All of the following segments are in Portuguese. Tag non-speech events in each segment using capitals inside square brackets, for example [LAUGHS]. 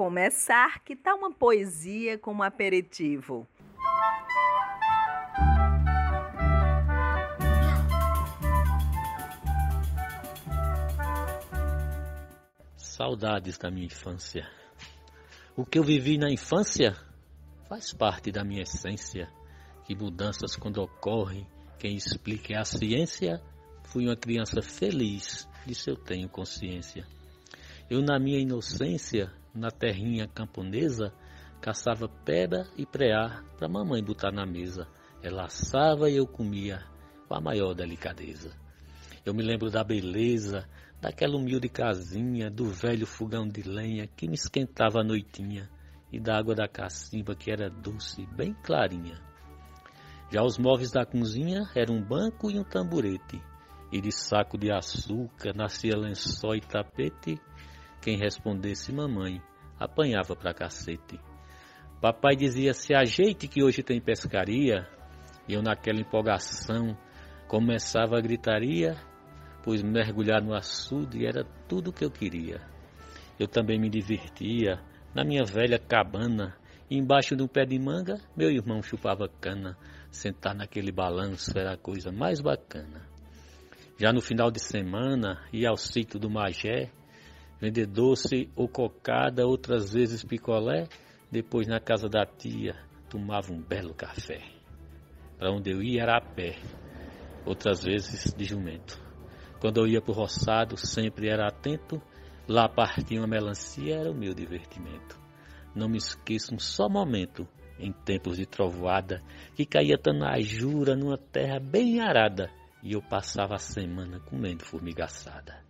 Começar, que tal uma poesia como aperitivo? Saudades da minha infância. O que eu vivi na infância faz parte da minha essência. Que mudanças quando ocorrem, quem explica é a ciência. Fui uma criança feliz, disso eu tenho consciência. Eu, na minha inocência, na terrinha camponesa, caçava pedra e preá para mamãe botar na mesa. Ela assava e eu comia com a maior delicadeza. Eu me lembro da beleza daquela humilde casinha, do velho fogão de lenha que me esquentava a noitinha e da água da cacimba que era doce, bem clarinha. Já os móveis da cozinha eram um banco e um tamborete, e de saco de açúcar nascia lençol e tapete. Quem respondesse mamãe apanhava pra cacete. Papai dizia se ajeite que hoje tem pescaria, e eu naquela empolgação começava a gritaria pois mergulhar no açude era tudo o que eu queria. Eu também me divertia na minha velha cabana, embaixo de um pé de manga, meu irmão chupava cana, sentar naquele balanço era a coisa mais bacana. Já no final de semana, ia ao sítio do Magé, vender doce ou cocada, outras vezes picolé, depois na casa da tia, tomava um belo café. Para onde eu ia era a pé, outras vezes de jumento. Quando eu ia pro roçado, sempre era atento. Lá partia uma melancia, era o meu divertimento. Não me esqueço um só momento, em tempos de trovoada, que caía tanajura numa terra bem arada, e eu passava a semana comendo formigaçada.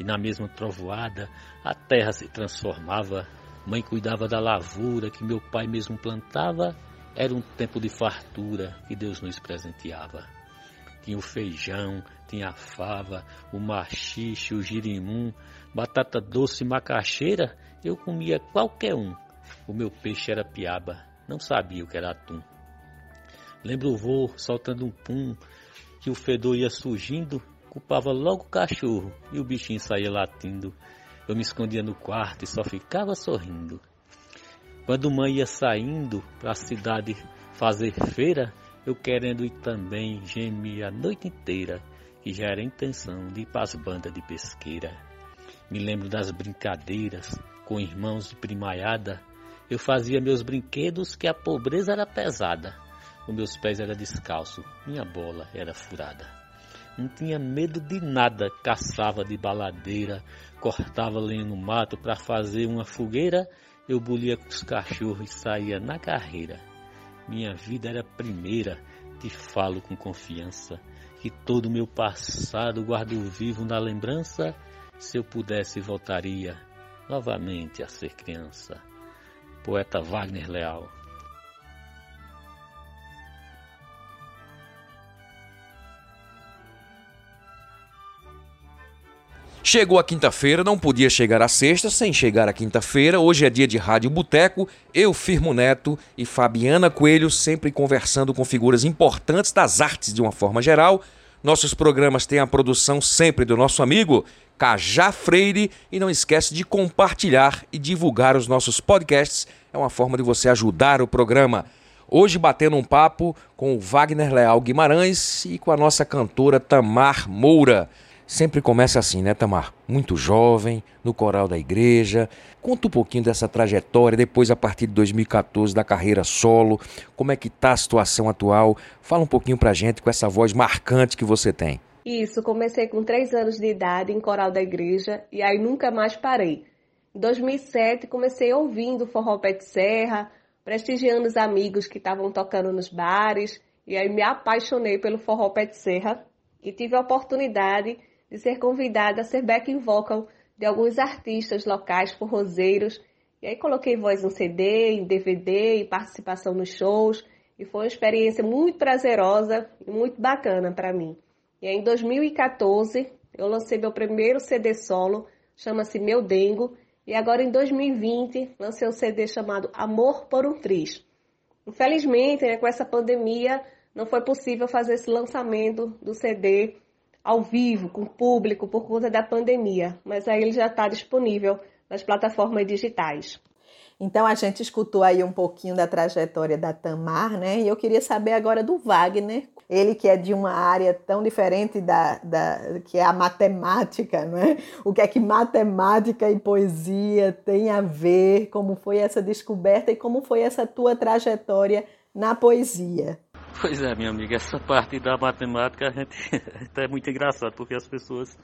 E na mesma trovoada, a terra se transformava, mãe cuidava da lavoura que meu pai mesmo plantava, era um tempo de fartura que Deus nos presenteava. Tinha o feijão, tinha a fava, o machixe, o girimum, batata doce e macaxeira, eu comia qualquer um. O meu peixe era piaba, não sabia o que era atum. Lembro o vô soltando um pum, que o fedor ia surgindo, culpava logo o cachorro e o bichinho saía latindo. Eu me escondia no quarto e só ficava sorrindo. Quando mãe ia saindo para a cidade fazer feira, eu querendo ir também, gemia a noite inteira, que já era intenção de ir para as bandas de pesqueira. Me lembro das brincadeiras com irmãos de primaiada. Eu fazia meus brinquedos que a pobreza era pesada. Os meus pés eram descalços, minha bola era furada. Não tinha medo de nada, caçava de baladeira, cortava lenha no mato para fazer uma fogueira. Eu bulia com os cachorros e saía na carreira. Minha vida era primeira, te falo com confiança, que todo meu passado guardo vivo na lembrança. Se eu pudesse, voltaria novamente a ser criança. Poeta Wagner Leal. Chegou a quinta-feira, não podia chegar a sexta sem chegar a quinta-feira. Hoje é dia de Rádio Boteco. Eu, Firmo Neto e Fabiana Coelho, sempre conversando com figuras importantes das artes de uma forma geral. Nossos programas têm a produção sempre do nosso amigo Cajá Freire. E não esquece de compartilhar e divulgar os nossos podcasts. É uma forma de você ajudar o programa. Hoje batendo um papo com o Wagner Leal Guimarães e com a nossa cantora Tamar Moura. Sempre começa assim, né, Tamar? Muito jovem, no coral da igreja. Conta um pouquinho dessa trajetória, depois a partir de 2014 da carreira solo. Como é que tá a situação atual? Fala um pouquinho pra gente com essa voz marcante que você tem. Isso, comecei com três anos de idade em coral da igreja e aí nunca mais parei. Em 2007 comecei ouvindo forró pé de serra, prestigiando os amigos que estavam tocando nos bares e aí me apaixonei pelo forró pé de serra e tive a oportunidade de ser convidada a ser backing vocal de alguns artistas locais forrozeiros E aí coloquei voz no CD, em DVD, em participação nos shows. E foi uma experiência muito prazerosa e muito bacana para mim. E aí, em 2014, eu lancei meu primeiro CD solo, chama-se Meu Dengo. E agora, em 2020, lancei um CD chamado Amor por um Triz. Infelizmente, né, com essa pandemia, não foi possível fazer esse lançamento do CD ao vivo, com público, por conta da pandemia. Mas aí ele já está disponível nas plataformas digitais. Então a gente escutou aí um pouquinho da trajetória da Tamar, né? E eu queria saber agora do Wagner. Ele que é de uma área tão diferente da, da que é a matemática, né? O que é que matemática e poesia tem a ver? Como foi essa descoberta e como foi essa tua trajetória na poesia? Pois é, minha amiga, essa parte da matemática [LAUGHS] a gente é muito engraçado, porque as pessoas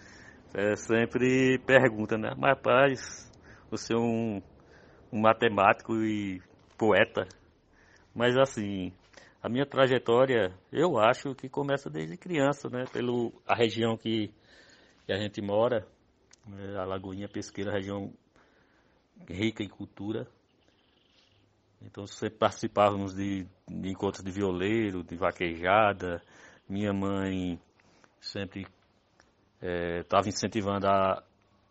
é, sempre perguntam, né? Mas, rapaz, você é um um matemático e poeta. Mas assim, a minha trajetória, eu acho que começa desde criança, né? Pelo a região que, que a gente mora, né? a Lagoinha Pesqueira, região rica em cultura. Então sempre participávamos de, de encontros de violeiro, de vaquejada. Minha mãe sempre estava é, incentivando a,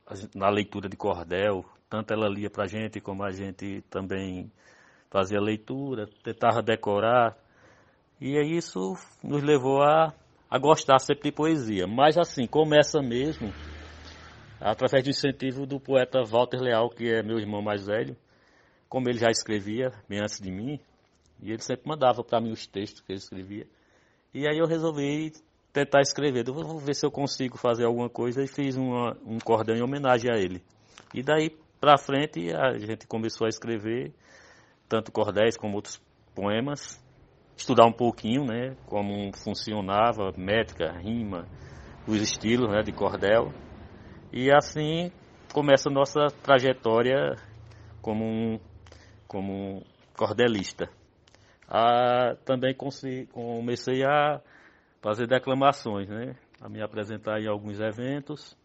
a, na leitura de cordel, tanto ela lia para a gente, como a gente também fazia leitura, tentava decorar. E isso nos levou a, a gostar sempre de poesia. Mas assim, começa mesmo através do incentivo do poeta Walter Leal, que é meu irmão mais velho. Como ele já escrevia bem antes de mim, e ele sempre mandava para mim os textos que ele escrevia. E aí eu resolvi tentar escrever. Eu vou ver se eu consigo fazer alguma coisa e fiz uma, um cordão em homenagem a ele. E daí para frente a gente começou a escrever tanto cordéis como outros poemas, estudar um pouquinho, né, como funcionava, métrica, rima, os estilos, né, de cordel. E assim começa a nossa trajetória como um, como cordelista. Ah, também comecei a fazer declamações, né, a me apresentar em alguns eventos.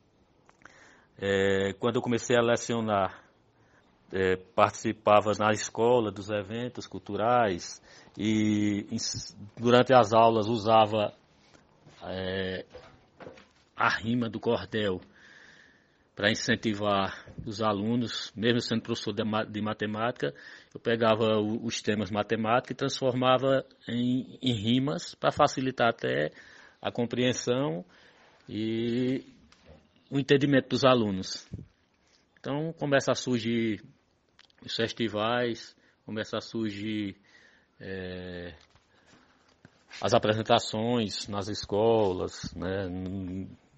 É, quando eu comecei a lecionar, é, participava na escola dos eventos culturais e em, durante as aulas usava é, a rima do cordel para incentivar os alunos, mesmo sendo professor de, matemática, eu pegava os temas matemáticos e transformava em, em rimas para facilitar até a compreensão e o entendimento dos alunos. Então começa a surgir os festivais, começa a surgir é, as apresentações nas escolas, né,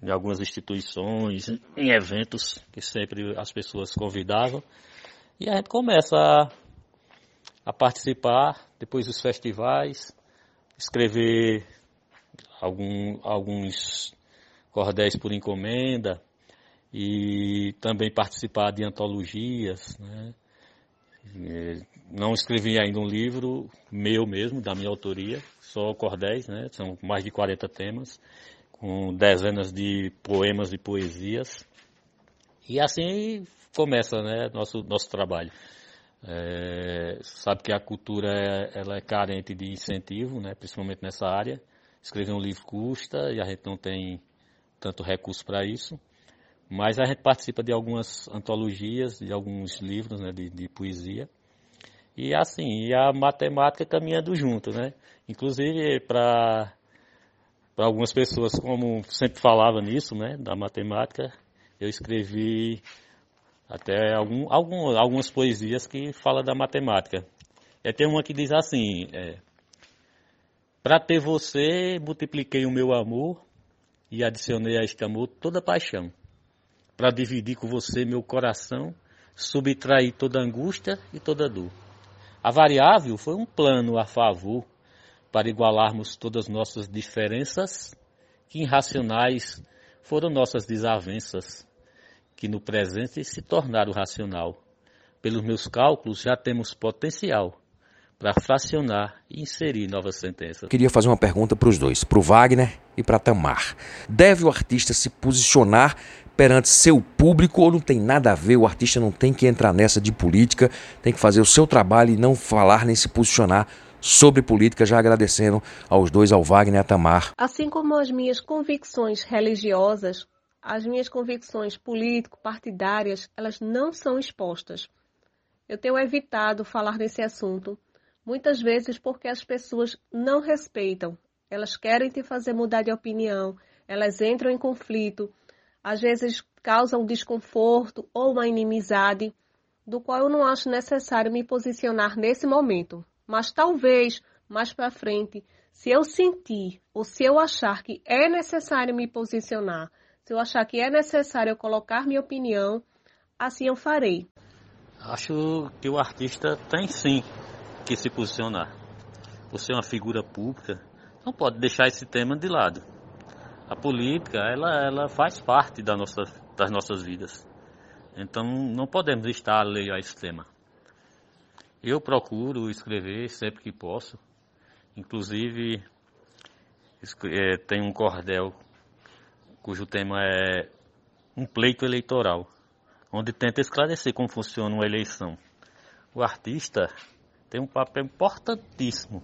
em algumas instituições, em eventos que sempre as pessoas convidavam. E a gente começa a, a participar, depois dos festivais, escrever algum, alguns cordéis por encomenda e também participar de antologias. Né? Não escrevi ainda um livro meu mesmo, da minha autoria, só cordéis, né? são mais de 40 temas, com dezenas de poemas e poesias. E assim começa né, nosso, nosso trabalho. É, sabe que a cultura é, ela é carente de incentivo, né, principalmente nessa área. Escrever um livro custa e a gente não tem tanto recurso para isso. Mas a gente participa de algumas antologias, de alguns livros né, de, de poesia. E assim, e a matemática caminhando junto, né? Inclusive para para algumas pessoas, como sempre falava nisso, né, da matemática, eu escrevi até algum, algum, algumas poesias que falam da matemática. E tem uma que diz assim, é, para ter você, multipliquei o meu amor e adicionei a este amor toda paixão, para dividir com você meu coração, subtrair toda angústia e toda dor. A variável foi um plano a favor para igualarmos todas nossas diferenças, que irracionais foram nossas desavenças, que no presente se tornaram racional. Pelos meus cálculos já temos potencial para fracionar e inserir novas sentenças. Queria fazer uma pergunta para os dois, para o Wagner e para Tamar. Deve o artista se posicionar perante seu público ou não tem nada a ver? O artista não tem que entrar nessa de política, tem que fazer o seu trabalho e não falar nem se posicionar sobre política, já agradecendo aos dois, ao Wagner e a Tamar. Assim como as minhas convicções religiosas, as minhas convicções político-partidárias, elas não são expostas. Eu tenho evitado falar nesse assunto Muitas vezes porque as pessoas não respeitam, elas querem te fazer mudar de opinião, elas entram em conflito, às vezes causam desconforto ou uma inimizade, do qual eu não acho necessário me posicionar nesse momento. Mas talvez mais para frente, se eu sentir ou se eu achar que é necessário me posicionar, se eu achar que é necessário eu colocar minha opinião, assim eu farei. Acho que o artista tem sim que se posicionar. Você é uma figura pública, não pode deixar esse tema de lado. A política, ela, ela faz parte da nossa, das nossas vidas. Então, não podemos estar alheio a esse tema. Eu procuro escrever sempre que posso. Inclusive, é, tem um cordel cujo tema é um pleito eleitoral, onde tenta esclarecer como funciona uma eleição. O artista, tem um papel importantíssimo.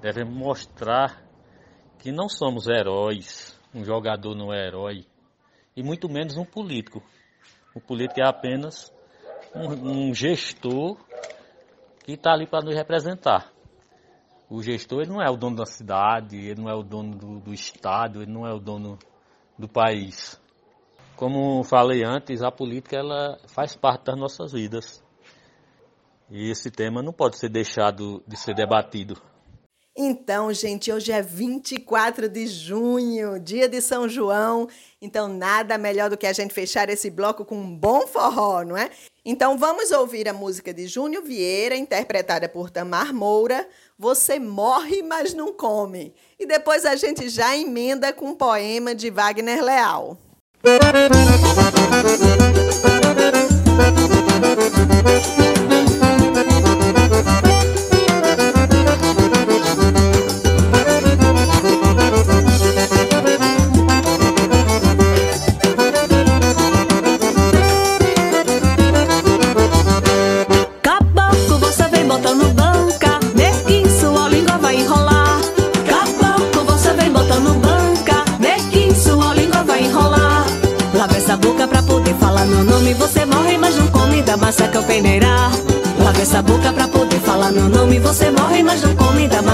Devemos mostrar que não somos heróis, um jogador não é herói, e muito menos um político. O político é apenas um, um gestor que está ali para nos representar. O gestor ele não é o dono da cidade, ele não é o dono do, do estado, ele não é o dono do país. Como falei antes, a política ela faz parte das nossas vidas. E esse tema não pode ser deixado de ser debatido. Então, gente, hoje é 24 de junho, dia de São João. Então, nada melhor do que a gente fechar esse bloco com um bom forró, não é? Então, vamos ouvir a música de Júnior Vieira, interpretada por Tamar Moura, Você Morre, Mas Não Come. E depois a gente já emenda com um poema de Wagner Leal. massa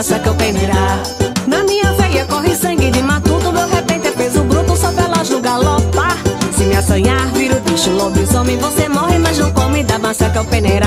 massa que eu peneirar. Na minha veia corre sangue de matuto. Meu repente é peso bruto, só pela julgar galopar. Se me assanhar, viro bicho, lobisomem. Você morre, mas não come da massa que eu peneirar.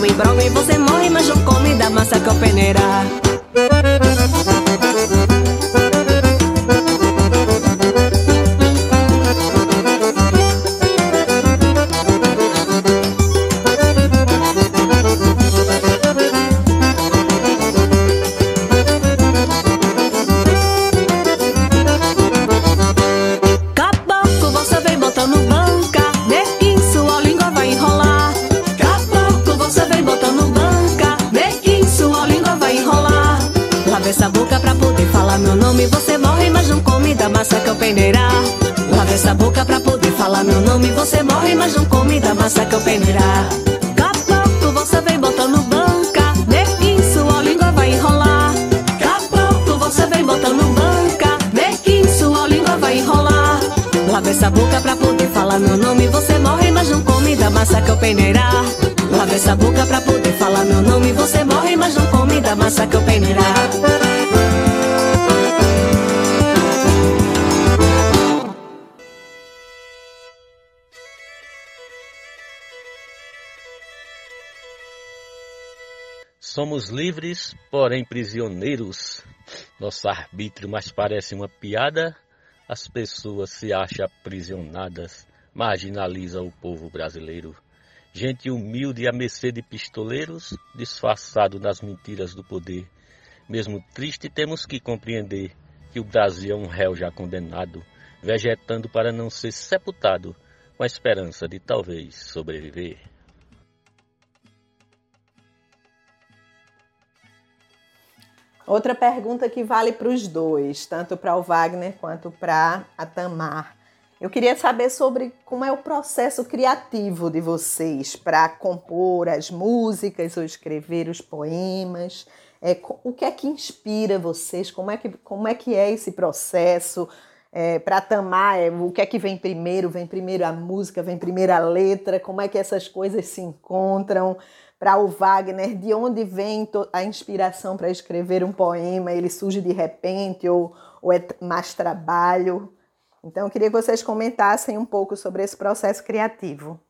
Vai enrolar. Boca pra poder falar meu nome. Você morre, mas não come da massa que eu peneirar. Caboclo, você vem botando banca. Nequim, sua língua vai enrolar. Caboclo, você vem botando banca. Nequim, sua língua vai enrolar. Lava essa boca pra poder falar meu nome. Você morre, mas não come da massa que eu peneirar. Lava essa boca pra poder falar meu nome. Você morre, mas não come da massa que eu peneirar. Somos livres, porém prisioneiros. Nosso arbítrio mais parece uma piada. As pessoas se acham aprisionadas. Marginaliza o povo brasileiro. Gente humilde à mercê de pistoleiros, disfarçado nas mentiras do poder. Mesmo triste, temos que compreender que o Brasil é um réu já condenado, vegetando para não ser sepultado, com a esperança de talvez sobreviver. Outra pergunta que vale para os dois, tanto para o Wagner quanto para a Tamar. Eu queria saber sobre como é o processo criativo de vocês para compor as músicas ou escrever os poemas. É, o que é que inspira vocês? Como é que, como é, que é esse processo? É, para Tamar, é, o que é que vem primeiro? Vem primeiro a música, vem primeiro a letra? Como é que essas coisas se encontram? Para o Wagner, de onde vem a inspiração para escrever um poema? Ele surge de repente ou, ou é mais trabalho? Então, eu queria que vocês comentassem um pouco sobre esse processo criativo.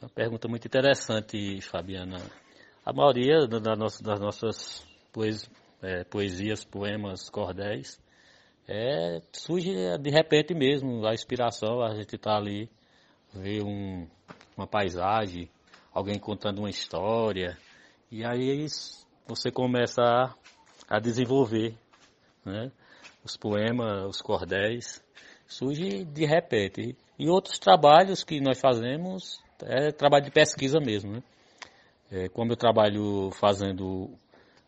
Uma pergunta muito interessante, Fabiana. A maioria das nossas é, poesias, poemas, cordéis, é, surge de repente mesmo, a inspiração, a gente está ali, vê um, uma paisagem, alguém contando uma história, e aí você começa a, a desenvolver né, os poemas, os cordéis, surge de repente. E outros trabalhos que nós fazemos é trabalho de pesquisa mesmo. Né? É, como eu trabalho fazendo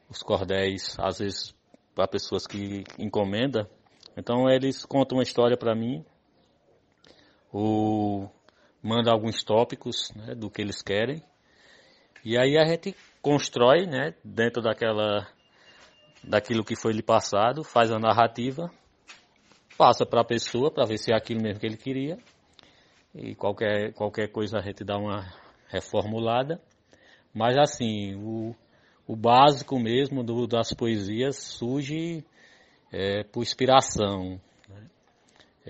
os cordéis, às vezes para pessoas que encomendam, então eles contam uma história para mim, ou mandam alguns tópicos né, do que eles querem, e aí a gente constrói né, dentro daquela daquilo que foi lhe passado, faz a narrativa passa para a pessoa para ver se é aquilo mesmo que ele queria. E qualquer, qualquer coisa a gente dá uma reformulada. Mas assim, o, o básico mesmo do, das poesias surge é, por inspiração.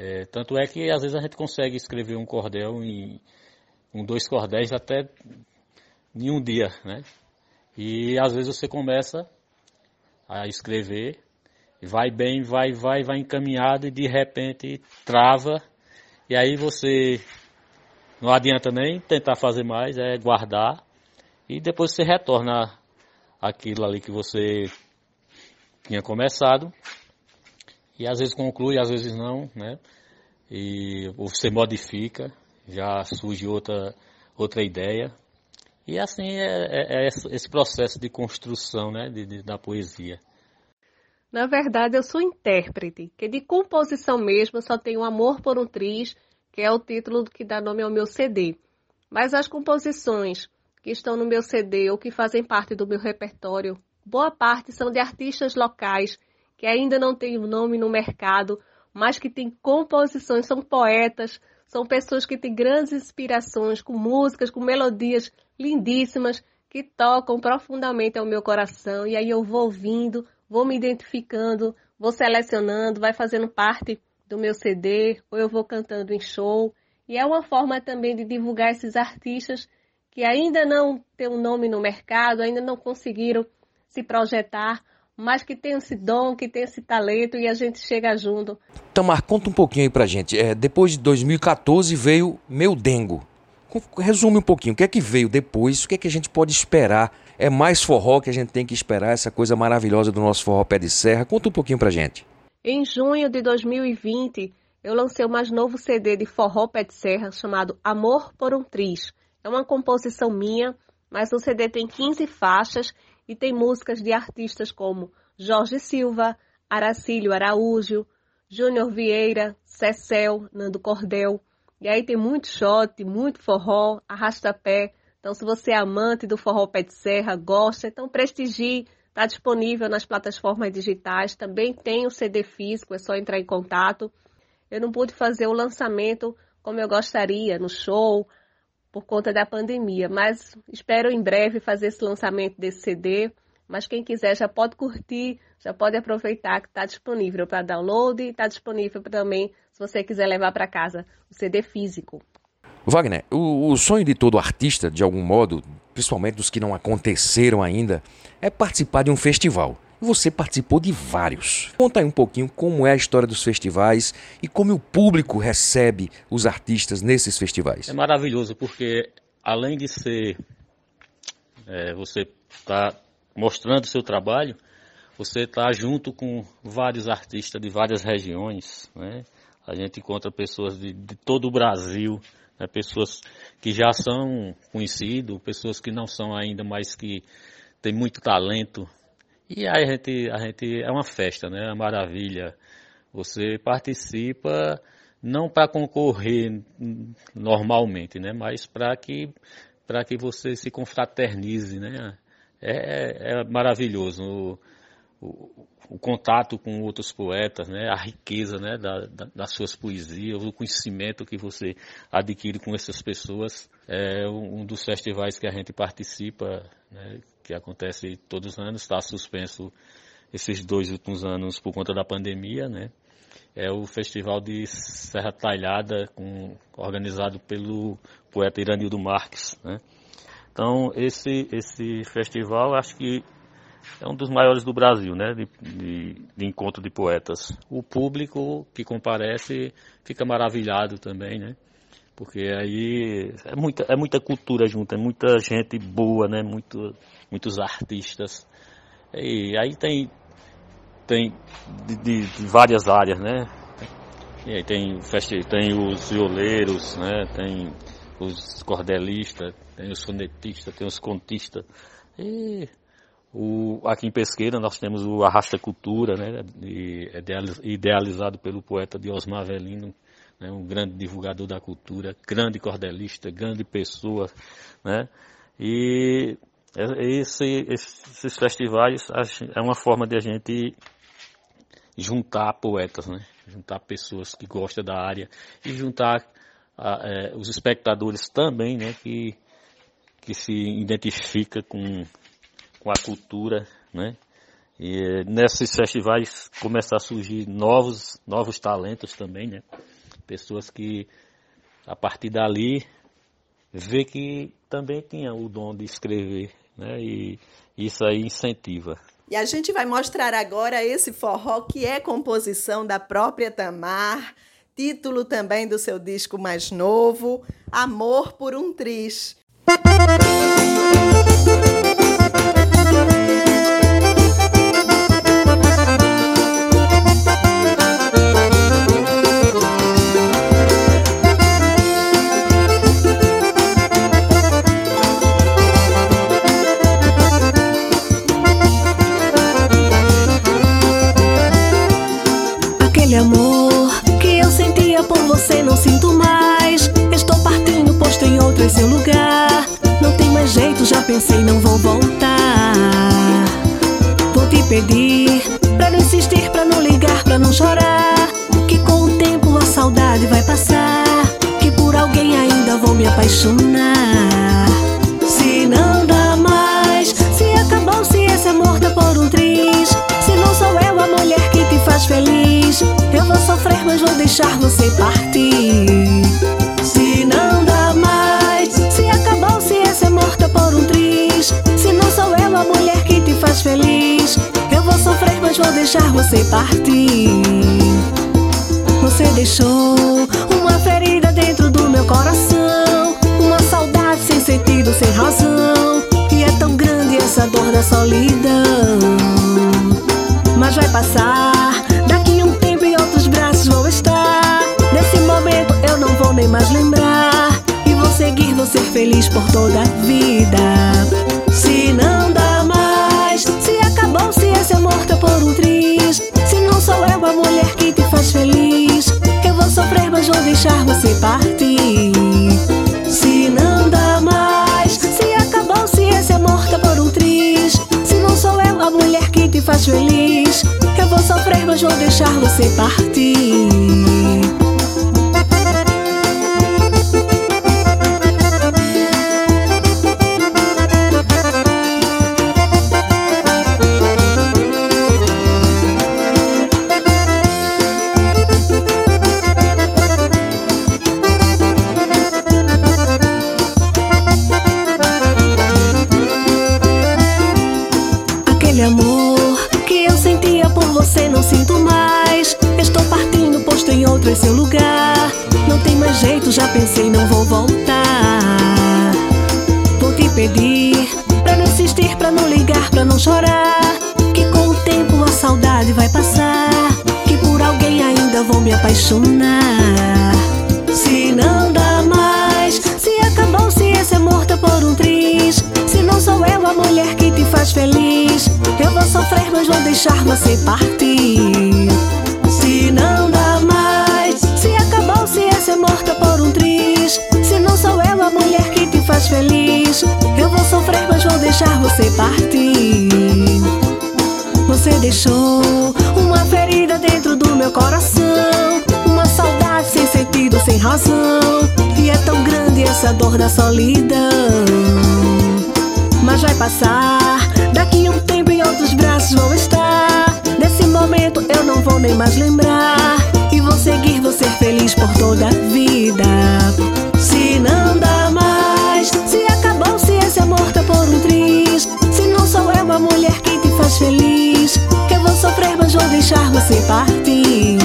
É, tanto é que às vezes a gente consegue escrever um cordel em um, dois cordéis até em um dia, né? E às vezes você começa a escrever vai bem, vai, vai, vai encaminhado e de repente trava. E aí você não adianta nem tentar fazer mais, é guardar e depois você retorna aquilo ali que você tinha começado. E às vezes conclui, às vezes não, né? E você modifica, já surge outra, outra ideia. E assim é, é, é esse processo de construção né, de, de, da poesia. Na verdade, eu sou intérprete, que de composição mesmo só tenho Amor por um Triz, que é o título que dá nome ao meu CD. Mas as composições que estão no meu CD ou que fazem parte do meu repertório, boa parte são de artistas locais que ainda não têm nome no mercado, mas que têm composições, são poetas, são pessoas que têm grandes inspirações com músicas, com melodias lindíssimas que tocam profundamente ao meu coração e aí eu vou ouvindo, vou me identificando, vou selecionando, vai fazendo parte do meu CD, ou eu vou cantando em show. E é uma forma também de divulgar esses artistas que ainda não têm um nome no mercado, ainda não conseguiram se projetar, mas que tem esse dom, que tem esse talento e a gente chega junto. Tamar, conta um pouquinho aí pra gente. É, depois de 2014 veio Meu Dengo. Resume um pouquinho, o que é que veio depois, o que é que a gente pode esperar é mais forró que a gente tem que esperar, essa coisa maravilhosa do nosso forró pé de serra. Conta um pouquinho pra gente. Em junho de 2020, eu lancei o mais novo CD de forró pé de serra chamado Amor por um Triz. É uma composição minha, mas o CD tem 15 faixas e tem músicas de artistas como Jorge Silva, Aracílio Araújo, Júnior Vieira, Cecel, Nando Cordel, E aí tem muito shot, muito forró, arrasta-pé. Então, se você é amante do forró pé de serra, gosta, então prestigie. Está disponível nas plataformas digitais. Também tem o CD físico, é só entrar em contato. Eu não pude fazer o lançamento como eu gostaria no show por conta da pandemia, mas espero em breve fazer esse lançamento desse CD. Mas quem quiser já pode curtir, já pode aproveitar que está disponível para download e está disponível também se você quiser levar para casa o CD físico. Wagner, o, o, sonho de todo artista, de algum modo, principalmente dos que não aconteceram ainda, é participar de um festival. Você participou de vários. Conta aí um pouquinho como é a história dos festivais e como o público recebe os artistas nesses festivais. É maravilhoso porque além de ser é, você está mostrando seu trabalho, você está junto com vários artistas de várias regiões, né? A gente encontra pessoas de, de todo o Brasil, né? pessoas que já são conhecidos, pessoas que não são ainda, mas que têm muito talento, e aí a gente, a gente é uma festa, né? É uma maravilha. Você participa não para concorrer normalmente, né? Mas para que para que você se confraternize, né? É, é maravilhoso o, o, o, contato com outros poetas, né? A riqueza, né? Da, da, das suas poesias, o conhecimento que você adquire com essas pessoas é um dos festivais que a gente participa, né? Que acontece todos os anos, está suspenso esses dois últimos anos por conta da pandemia, né? É o Festival de Serra Talhada, com, organizado pelo poeta Iranildo Marques, né? Então, esse, esse festival, acho que é um dos maiores do Brasil, né? De, de, de, encontro de poetas. O público que comparece fica maravilhado também, né? Porque aí é muita, é muita cultura junto, é muita gente boa, né? Muito, muitos artistas. E aí tem, tem de, de, de várias áreas, né? E aí tem, tem os violeiros, né? Tem os cordelistas, tem os sonetistas, tem os contistas. E o, aqui em Pesqueira nós temos o Arrasta Cultura, né? idealizado pelo poeta Diosmar Avelino, né? um grande divulgador da cultura, grande cordelista, grande pessoa, né? E esse, esses festivais é uma forma de a gente juntar poetas, né? juntar pessoas que gostam da área e juntar a, é, os espectadores também, né? que, que se identifica com, com a cultura, né? E é, nesses festivais começam a surgir novos, novos talentos também, né? Pessoas que a partir dali vê que também tinha o dom de escrever, né? E isso aí incentiva. E a gente vai mostrar agora esse forró que é composição da própria Tamar, título também do seu disco mais novo, Amor por um Triz. pensei, deixar você partir. Você deixou uma ferida dentro do meu coração, uma saudade sem sentido, sem razão. E é tão grande essa dor da solidão. Mas vai passar, daqui um tempo em outros braços vou estar. Nesse momento eu não vou nem mais lembrar. E vou seguir, ser feliz por toda a vida. vou deixar você partir. Se não dá mais, se acabou-se esse amor morta por um triz. Se não sou eu a mulher que te faz feliz, eu vou sofrer, mas vou deixar você partir. Mais jeito, já pensei, não vou voltar. Vou te pedir pra não insistir, pra não ligar, pra não chorar. Que com o tempo a saudade vai passar. Que por alguém ainda vou me apaixonar. Se não dá mais, se acabou, se esse amor tá por um triz. Se não sou eu a mulher que te faz feliz, eu vou sofrer, mas vou deixar você partir. Feliz, eu vou sofrer, mas vou deixar você partir. Você deixou uma ferida dentro do meu coração. Uma saudade sem sentido, sem razão. E é tão grande essa dor da solidão. Mas vai passar, daqui um tempo em outros braços vou estar. Nesse momento eu não vou nem mais lembrar. E vou seguir, ser feliz por toda a vida. Se não dá a mulher que te faz feliz, eu vou sofrer, mas vou deixar você partir.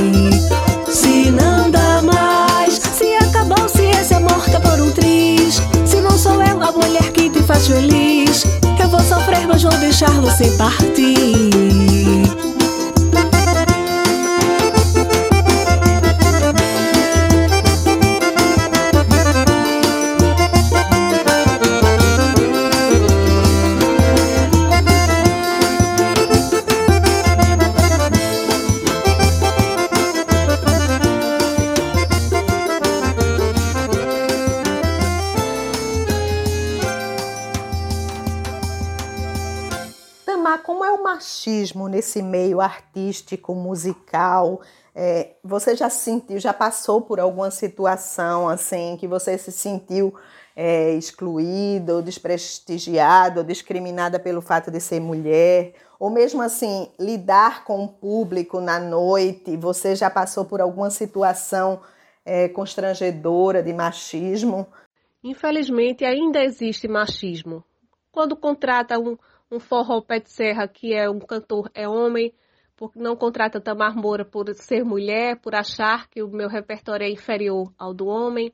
Se não dá mais, se acabou, se esse amor tá por um triz. Se não sou eu a mulher que te faz feliz, eu vou sofrer, mas vou deixar você partir. Artístico, musical? É, você já sentiu, já passou por alguma situação assim que você se sentiu é, excluída, ou desprestigiada, ou discriminada pelo fato de ser mulher? Ou mesmo assim, lidar com o público na noite, você já passou por alguma situação é, constrangedora de machismo? Infelizmente, ainda existe machismo. Quando contrata um, um forró pé de serra que é um cantor é homem, porque não contrata Tamar Moura por ser mulher, por achar que o meu repertório é inferior ao do homem,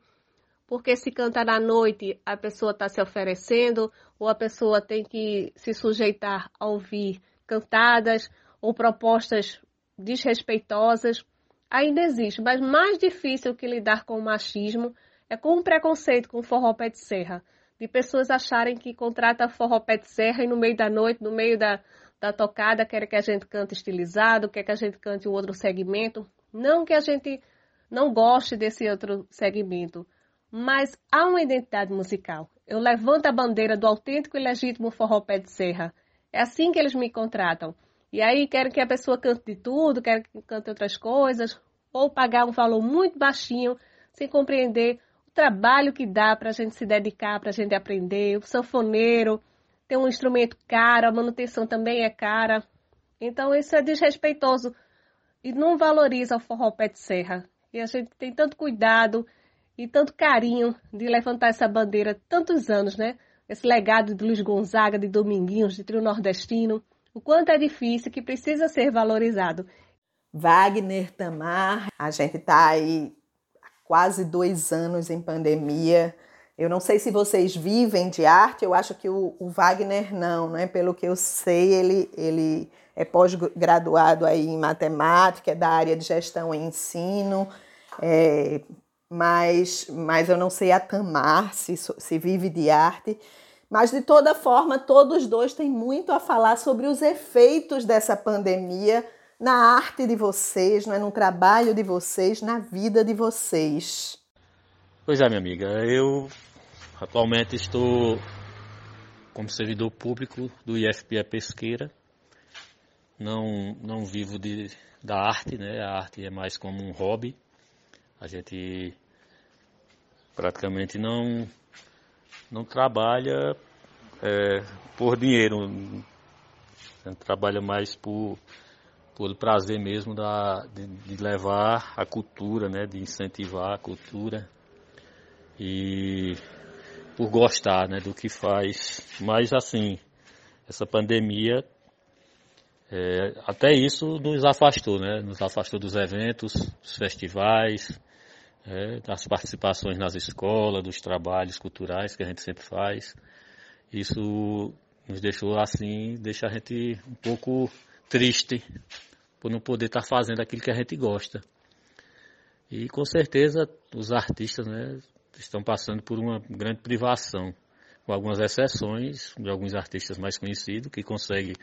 porque se canta na noite a pessoa está se oferecendo, ou a pessoa tem que se sujeitar a ouvir cantadas ou propostas desrespeitosas. Ainda existe, mas mais difícil que lidar com o machismo é com o preconceito com o forró pé de serra de pessoas acharem que contrata forró pé de serra e no meio da noite, no meio da, da tocada, quer que a gente cante estilizado, quer que a gente cante um outro segmento. Não que a gente não goste desse outro segmento, mas há uma identidade musical. Eu levanto a bandeira do autêntico e legítimo forró pé de serra. É assim que eles me contratam. E aí querem que a pessoa cante de tudo, querem que cante outras coisas, ou pagar um valor muito baixinho, sem compreender o trabalho que dá para a gente se dedicar, para a gente aprender. O sanfoneiro tem um instrumento caro, a manutenção também é cara. Então isso é desrespeitoso e não valoriza o forró pé de serra. E a gente tem tanto cuidado e tanto carinho de levantar essa bandeira tantos anos, né? Esse legado de Luiz Gonzaga, de Dominguinhos, de trio nordestino. O quanto é difícil, que precisa ser valorizado. Wagner, Tamar, a gente está aí há quase dois anos em pandemia. Eu não sei se vocês vivem de arte, eu acho que o, o Wagner não, né? Pelo que eu sei, ele, ele é pós-graduado aí em matemática, é da área de gestão e ensino, é, mas, mas eu não sei a Tamar se, se vive de arte. Mas, de toda forma, todos dois têm muito a falar sobre os efeitos dessa pandemia na arte de vocês, né? no trabalho de vocês, na vida de vocês. Pois é, minha amiga, eu atualmente estou como servidor público do IFPE Pesqueira não, não vivo de, da arte, né? A arte é mais como um hobby. A gente praticamente não, não trabalha é, por dinheiro. A gente trabalha mais por, por prazer mesmo da, de, de levar a cultura, né? De incentivar a cultura. E por gostar né, do que faz. Mas assim, essa pandemia é, até isso nos afastou, né? Nos afastou dos eventos, dos festivais, é, das participações nas escolas, dos trabalhos culturais que a gente sempre faz. Isso nos deixou assim, deixa a gente um pouco triste por não poder estar fazendo aquilo que a gente gosta. E com certeza os artistas né, estão passando por uma grande privação, com algumas exceções de alguns artistas mais conhecidos que conseguem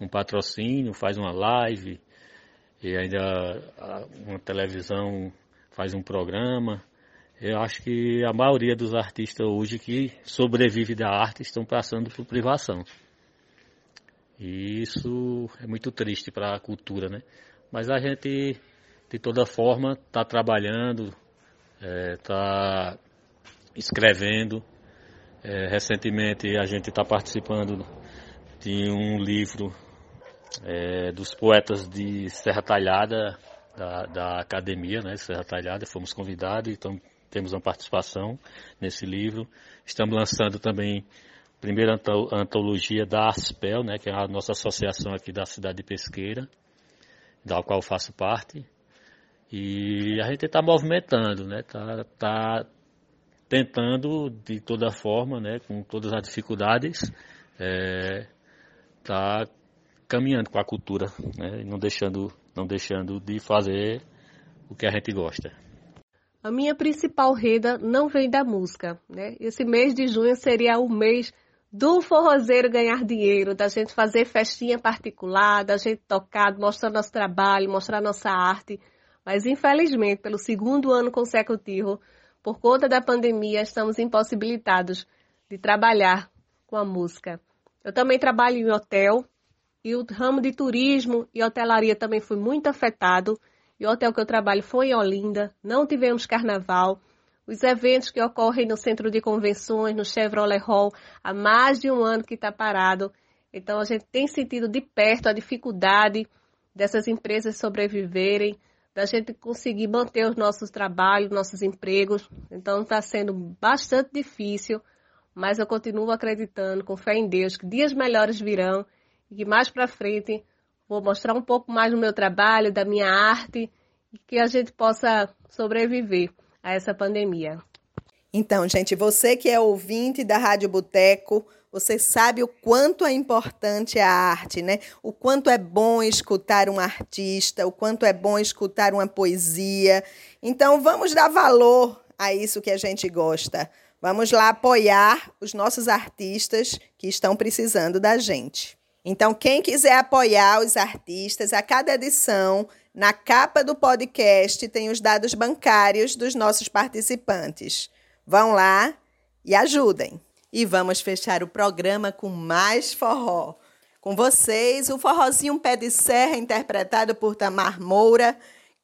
um patrocínio, faz uma live, e ainda uma televisão faz um programa. Eu acho que a maioria dos artistas hoje que sobrevive da arte estão passando por privação. E isso é muito triste para a cultura, né? Mas a gente, de toda forma, está trabalhando, está é, escrevendo. É, recentemente a gente está participando de um livro é, dos poetas de Serra Talhada, da, da academia, né, Serra Talhada, fomos convidados, então temos uma participação nesse livro. Estamos lançando também a primeira antologia da Aspel, né, que é a nossa associação aqui da cidade de Pesqueira, da qual faço parte. E a gente está movimentando, né, tá, tá tentando de toda forma, né, com todas as dificuldades, é, tá caminhando com a cultura, né? não deixando, não deixando de fazer o que a gente gosta. A minha principal renda não vem da música, né? Esse mês de junho seria o mês do forrozeiro ganhar dinheiro, da gente fazer festinha particular, da gente tocar, mostrar nosso trabalho, mostrar nossa arte. Mas infelizmente, pelo segundo ano consecutivo, por conta da pandemia, estamos impossibilitados de trabalhar com a música. Eu também trabalho em hotel, e o ramo de turismo e hotelaria também foi muito afetado. E o hotel que eu trabalho foi em Olinda, não tivemos carnaval. Os eventos que ocorrem no centro de convenções, no Chevrolet Hall, há mais de um ano que está parado. Então a gente tem sentido de perto a dificuldade dessas empresas sobreviverem, da gente conseguir manter os nossos trabalhos, nossos empregos. Então está sendo bastante difícil, mas eu continuo acreditando, com fé em Deus, que dias melhores virão e que mais para frente vou mostrar um pouco mais do meu trabalho, da minha arte e que a gente possa sobreviver a essa pandemia. Então, gente, você que é ouvinte da Rádio Boteco, você sabe o quanto é importante a arte, né? O quanto é bom escutar um artista, o quanto é bom escutar uma poesia. Então, vamos dar valor a isso que a gente gosta. Vamos lá apoiar os nossos artistas que estão precisando da gente. Então, quem quiser apoiar os artistas, a cada edição, na capa do podcast, tem os dados bancários dos nossos participantes. Vão lá e ajudem. E vamos fechar o programa com mais forró. Com vocês, o forrozinho Pé de Serra, interpretado por Tamar Moura,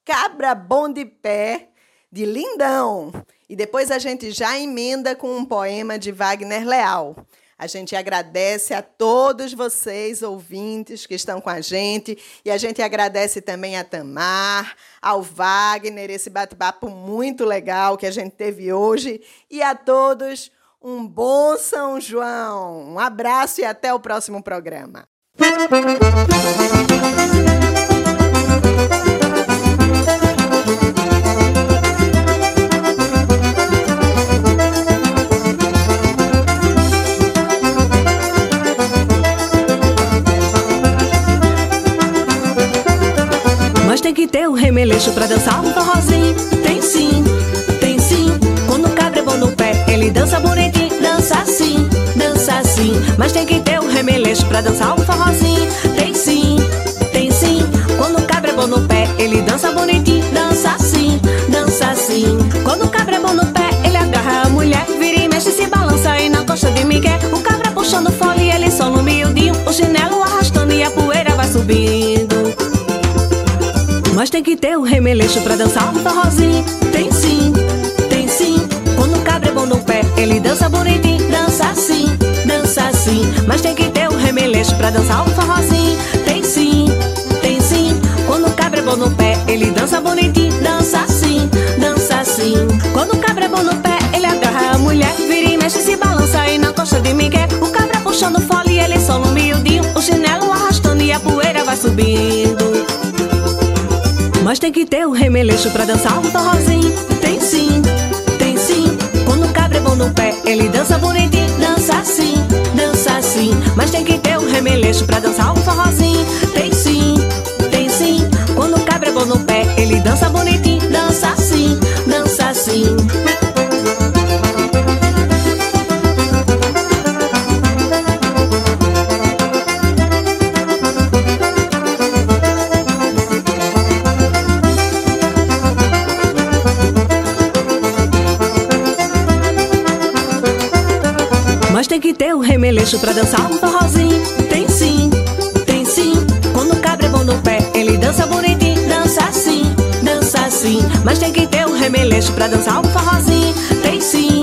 Cabra Bom de Pé, de Lindão. E depois a gente já emenda com um poema de Wagner Leal. A gente agradece a todos vocês, ouvintes, que estão com a gente. E a gente agradece também a Tamar, ao Wagner, esse bate-papo muito legal que a gente teve hoje. E a todos, um bom São João. Um abraço e até o próximo programa. tem que ter um remeleixo pra dançar pra dançar um forrozinho. Tem sim, tem sim. Quando o cabra é bom no pé, ele dança bonitinho. Dança assim, dança assim. Quando o cabra é bom no pé, ele agarra a mulher. Vira e mexe, se balança aí na coxa de Miguel. O cabra puxando fole e ele só no miudinho. O chinelo arrastando e a poeira vai subindo. tem que ter o remeleixo pra dançar um forrozinho. Tem sim, tem sim. Quando o cabra é bom no pé, ele dança bonitinho. Dança pra dançar um forrozinho. Tem sim, tem sim. Quando o cabra é bom no pé, ele dança bonitinho. Dança assim, dança assim. Quando o cabra é bom no pé, ele agarra a mulher, vira e mexe, se balança aí na coxa de Miguel. O cabra puxando fole e ele só no miudinho. O chinelo arrastando e a poeira vai subindo. Mas tem que ter o remeleixo pra dançar um forrozinho. Tem sim, tem sim. Quando o cabra é bom no pé, ele dança bonitinho. Dança assim, dança assim. Mas tem que remeleixo pra dançar um forrozinho. Tem sim, tem sim. Quando o cabra é bom no pé, ele dança bonitinho. Dança assim, dança assim. Tem que ter o remeleixo pra dançar pra dançar um forrozinho. Tem sim,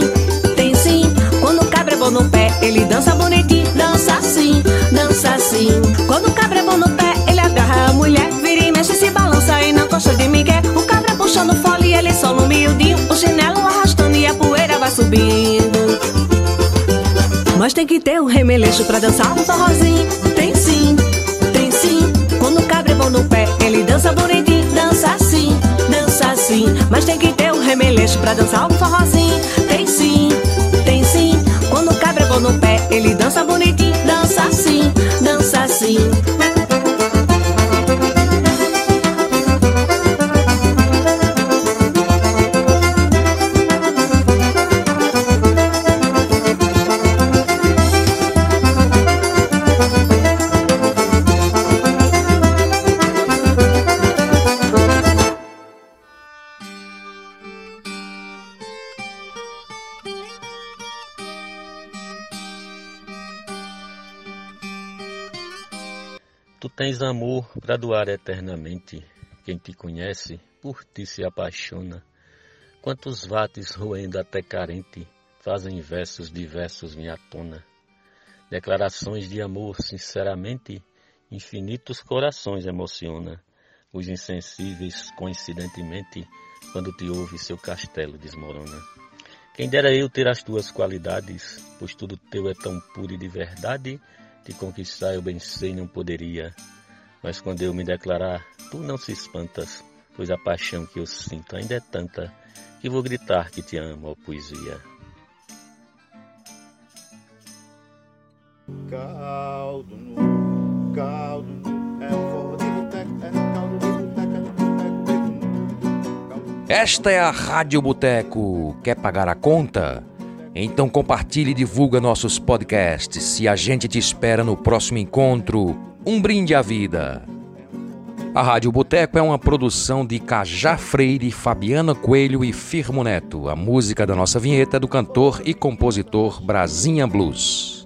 tem sim. Quando o cabra é bom no pé, ele dança bonitinho. Dança assim, dança assim. Quando o cabra é bom no pé, ele agarra a mulher, vira e mexe, se balança aí na coxa de Miguel. O cabra puxando fole e ele só no miudinho. O chinelo arrastando e a poeira vai subindo. Mas tem que ter o remeleixo pra dançar um forrozinho. Tem sim, tem sim. Quando o cabra é bom no pé, ele dança bonitinho. Dança assim, assim. Mas tem que ter o remeleixo pra dançar um forrozinho. Tem sim, tem sim. Quando o cabra é bom no pé, ele dança bonitinho. Dança assim, dança assim. Tens amor para doar eternamente. Quem te conhece, por ti se apaixona. Quantos vates roendo até carente, fazem versos diversos minha tona. Declarações de amor, sinceramente, infinitos corações emociona. Os insensíveis, coincidentemente, quando te ouve seu castelo desmorona. Quem dera eu ter as tuas qualidades, pois tudo teu é tão puro e de verdade, te conquistar eu bem sei não poderia. Mas quando eu me declarar, tu não se espantas, pois a paixão que eu sinto ainda é tanta, que vou gritar que te amo, ó poesia. Caldo no caldo é forró de boteco, é caldo de boteco, é boteco Esta é a Rádio Boteco. Quer pagar a conta? Então compartilhe e divulga nossos podcasts e a gente te espera no próximo encontro. Um brinde à vida. A Rádio Boteco é uma produção de Cajá Freire, Fabiana Coelho e Firmo Neto. A música da nossa vinheta é do cantor e compositor Brasinha Blues.